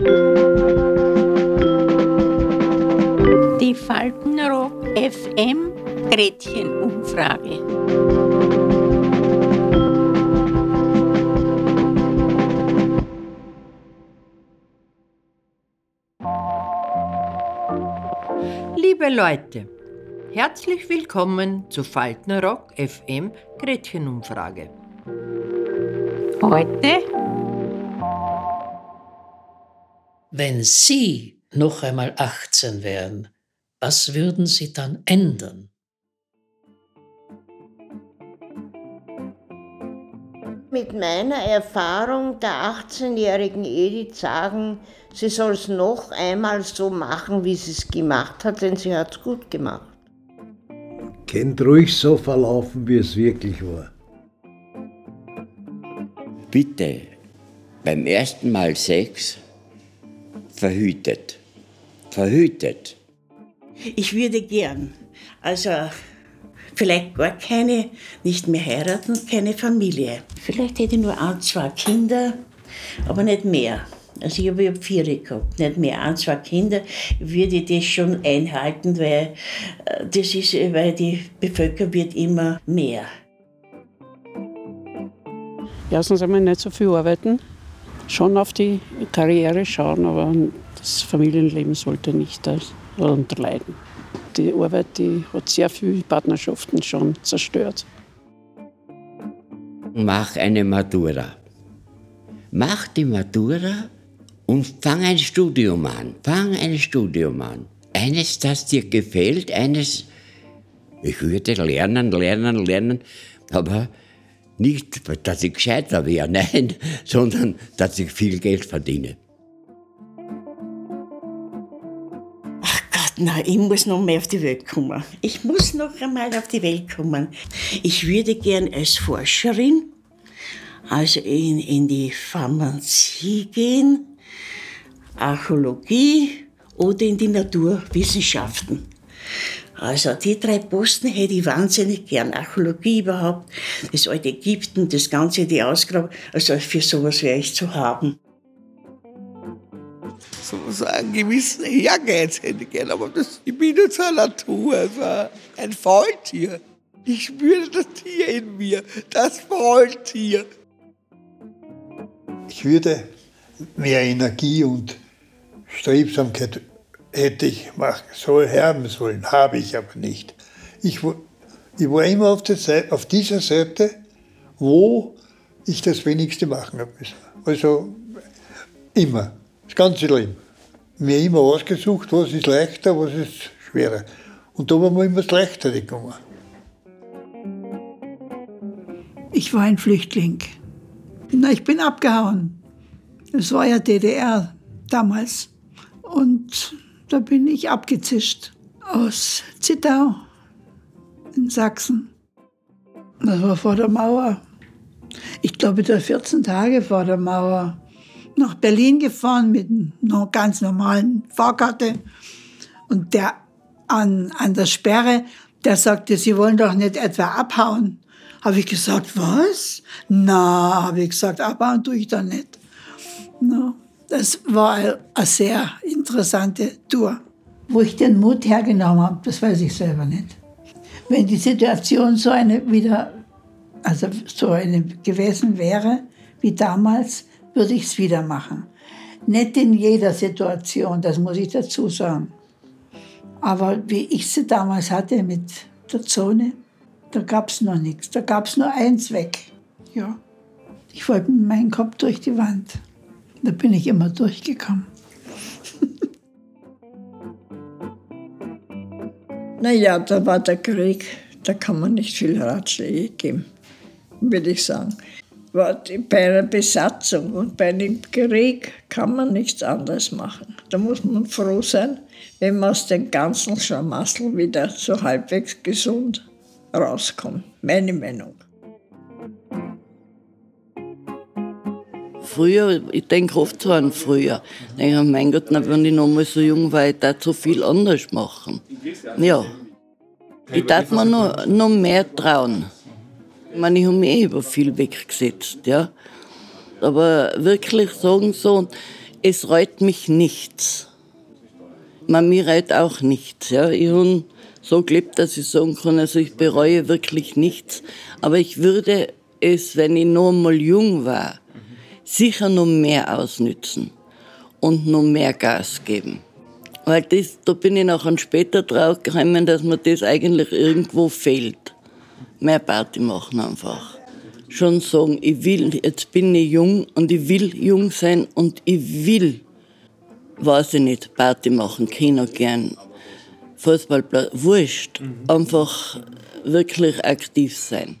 Die Faltenrock FM Gretchenumfrage. Liebe Leute, herzlich willkommen zu Faltenrock FM Gretchenumfrage. Heute Wenn Sie noch einmal 18 wären, was würden Sie dann ändern? Mit meiner Erfahrung der 18-jährigen Edith sagen, sie soll es noch einmal so machen, wie sie es gemacht hat, denn sie hat es gut gemacht. Kennt ruhig so verlaufen, wie es wirklich war. Bitte beim ersten Mal Sex verhütet. Verhütet. Ich würde gern, also vielleicht gar keine, nicht mehr heiraten, keine Familie. Vielleicht hätte ich nur ein, zwei Kinder, aber nicht mehr. Also ich habe hab vier gehabt, nicht mehr. Ein, zwei Kinder würde ich das schon einhalten, weil äh, das ist, weil die Bevölkerung wird immer mehr. Erstens einmal nicht so viel arbeiten, schon auf die Karriere schauen, aber das Familienleben sollte nicht darunter leiden. Die Arbeit die hat sehr viele Partnerschaften schon zerstört. Mach eine Matura. Mach die Matura und fang ein Studium an. Fang ein Studium an. Eines, das dir gefällt, eines, ich würde lernen, lernen, lernen, aber nicht, dass ich gescheiter wäre, nein, sondern dass ich viel Geld verdiene. Ach Gott, nein, ich muss noch mehr auf die Welt kommen. Ich muss noch einmal auf die Welt kommen. Ich würde gern als Forscherin, also in, in die Pharmazie gehen, Archäologie oder in die Naturwissenschaften. Also die drei Posten hätte ich wahnsinnig gern. Archäologie überhaupt, das alte Ägypten, das Ganze, die Ausgrabung. Also für sowas wäre ich zu haben. So, so einen gewissen Ehrgeiz hätte ich gern, aber das, ich bin jetzt eine Natur, also ein Faultier. Ich spüre das Tier in mir, das Faultier. Ich würde mehr Energie und Strebsamkeit hätte ich machen soll, haben sollen, habe ich aber nicht. Ich, ich war immer auf, Seite, auf dieser Seite, wo ich das Wenigste machen habe müssen. Also immer, das ganze Leben. Mir immer ausgesucht, was ist leichter, was ist schwerer. Und da war mir immer das Leichtere gekommen. Ich war ein Flüchtling. Na, ich bin abgehauen. Es war ja DDR damals. Und da bin ich abgezischt aus Zittau in Sachsen. Das war vor der Mauer. Ich glaube, da 14 Tage vor der Mauer nach Berlin gefahren mit einer ganz normalen Fahrkarte. Und der an, an der Sperre, der sagte, Sie wollen doch nicht etwa abhauen. Habe ich gesagt, was? Na, habe ich gesagt, abhauen tue ich da nicht. Na, das war eine sehr interessante Tour. Wo ich den Mut hergenommen habe, das weiß ich selber nicht. Wenn die Situation so eine wieder, also so eine gewesen wäre wie damals, würde ich es wieder machen. Nicht in jeder Situation, das muss ich dazu sagen. Aber wie ich sie damals hatte mit der Zone, da gab es noch nichts. Da gab es nur eins weg. Ja. Ich wollte mit meinem Kopf durch die Wand. Da bin ich immer durchgekommen. Naja, da war der Krieg, da kann man nicht viel Ratschläge geben, würde ich sagen. Bei einer Besatzung und bei einem Krieg kann man nichts anderes machen. Da muss man froh sein, wenn man aus dem ganzen Schlamassel wieder so halbwegs gesund rauskommt. Meine Meinung. Früher, ich denke oft so an früher. Ich denke, mein Gott, wenn ich noch mal so jung war, ich darf so viel anders machen. Ja. Ich darf mir noch, noch mehr trauen. Ich meine, ich habe mich eh über viel weggesetzt, ja. Aber wirklich sagen so, es reut mich nichts. Man, mir reut auch nichts. Ja. Ich habe so gelebt, dass ich sagen kann, also ich bereue wirklich nichts. Aber ich würde es, wenn ich noch mal jung war, sicher noch mehr ausnützen und noch mehr Gas geben. Weil das, da bin ich nachher später drauf gekommen, dass mir das eigentlich irgendwo fehlt. Mehr Party machen einfach. Schon sagen, ich will, jetzt bin ich jung und ich will jung sein und ich will, weiß ich nicht, Party machen, Kino gern, Fußballplatz, wurscht. Einfach wirklich aktiv sein.